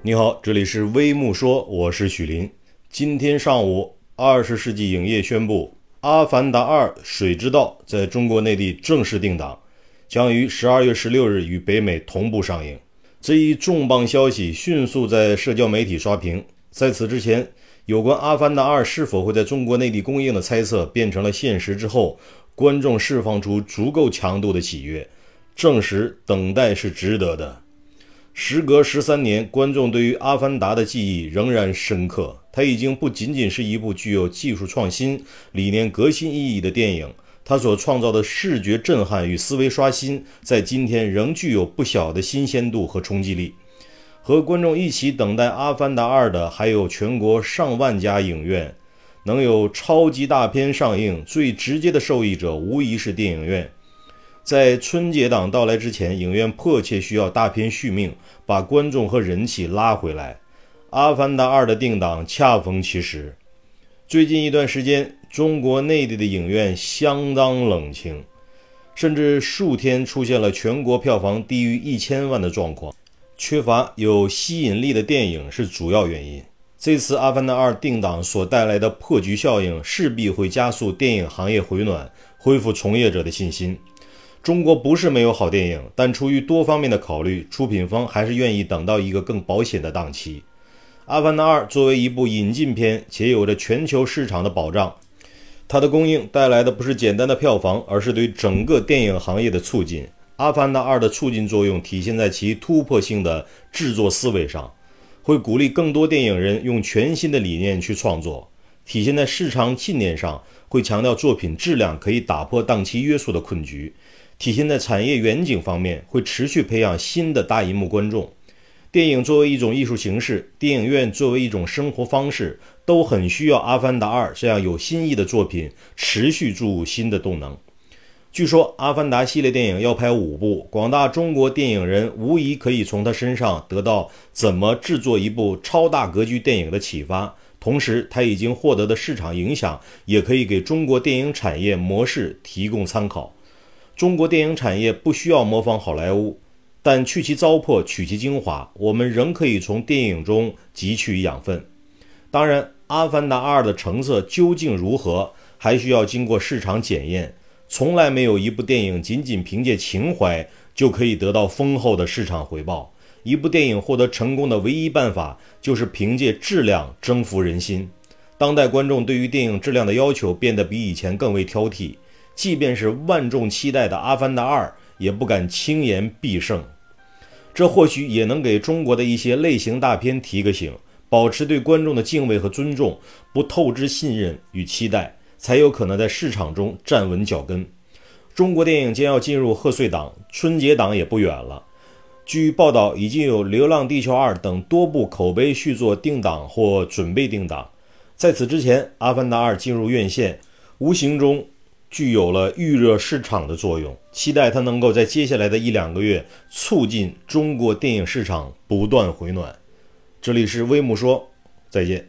你好，这里是微木说，我是许林。今天上午，二十世纪影业宣布，《阿凡达二：水之道》在中国内地正式定档，将于十二月十六日与北美同步上映。这一重磅消息迅速在社交媒体刷屏。在此之前，有关《阿凡达二》是否会在中国内地公映的猜测变成了现实之后，观众释放出足够强度的喜悦，证实等待是值得的。时隔十三年，观众对于《阿凡达》的记忆仍然深刻。它已经不仅仅是一部具有技术创新、理念革新意义的电影，它所创造的视觉震撼与思维刷新，在今天仍具有不小的新鲜度和冲击力。和观众一起等待《阿凡达二》的，还有全国上万家影院。能有超级大片上映，最直接的受益者无疑是电影院。在春节档到来之前，影院迫切需要大片续命，把观众和人气拉回来。《阿凡达二》的定档恰逢其时。最近一段时间，中国内地的影院相当冷清，甚至数天出现了全国票房低于一千万的状况。缺乏有吸引力的电影是主要原因。这次《阿凡达二》定档所带来的破局效应，势必会加速电影行业回暖，恢复从业者的信心。中国不是没有好电影，但出于多方面的考虑，出品方还是愿意等到一个更保险的档期。《阿凡达二》作为一部引进片，且有着全球市场的保障，它的供应带来的不是简单的票房，而是对整个电影行业的促进。《阿凡达二》的促进作用体现在其突破性的制作思维上，会鼓励更多电影人用全新的理念去创作；体现在市场信念上，会强调作品质量可以打破档期约束的困局。体现在产业远景方面，会持续培养新的大银幕观众。电影作为一种艺术形式，电影院作为一种生活方式，都很需要《阿凡达二》这样有新意的作品，持续注入新的动能。据说，《阿凡达》系列电影要拍五部，广大中国电影人无疑可以从他身上得到怎么制作一部超大格局电影的启发。同时，他已经获得的市场影响，也可以给中国电影产业模式提供参考。中国电影产业不需要模仿好莱坞，但去其糟粕，取其精华，我们仍可以从电影中汲取养分。当然，《阿凡达二》的成色究竟如何，还需要经过市场检验。从来没有一部电影仅仅凭借情怀就可以得到丰厚的市场回报。一部电影获得成功的唯一办法，就是凭借质量征服人心。当代观众对于电影质量的要求变得比以前更为挑剔。即便是万众期待的《阿凡达二》，也不敢轻言必胜。这或许也能给中国的一些类型大片提个醒，保持对观众的敬畏和尊重，不透支信任与期待，才有可能在市场中站稳脚跟。中国电影将要进入贺岁档，春节档也不远了。据报道，已经有《流浪地球二》等多部口碑续作定档或准备定档。在此之前，《阿凡达二》进入院线，无形中。具有了预热市场的作用，期待它能够在接下来的一两个月促进中国电影市场不断回暖。这里是微木说，再见。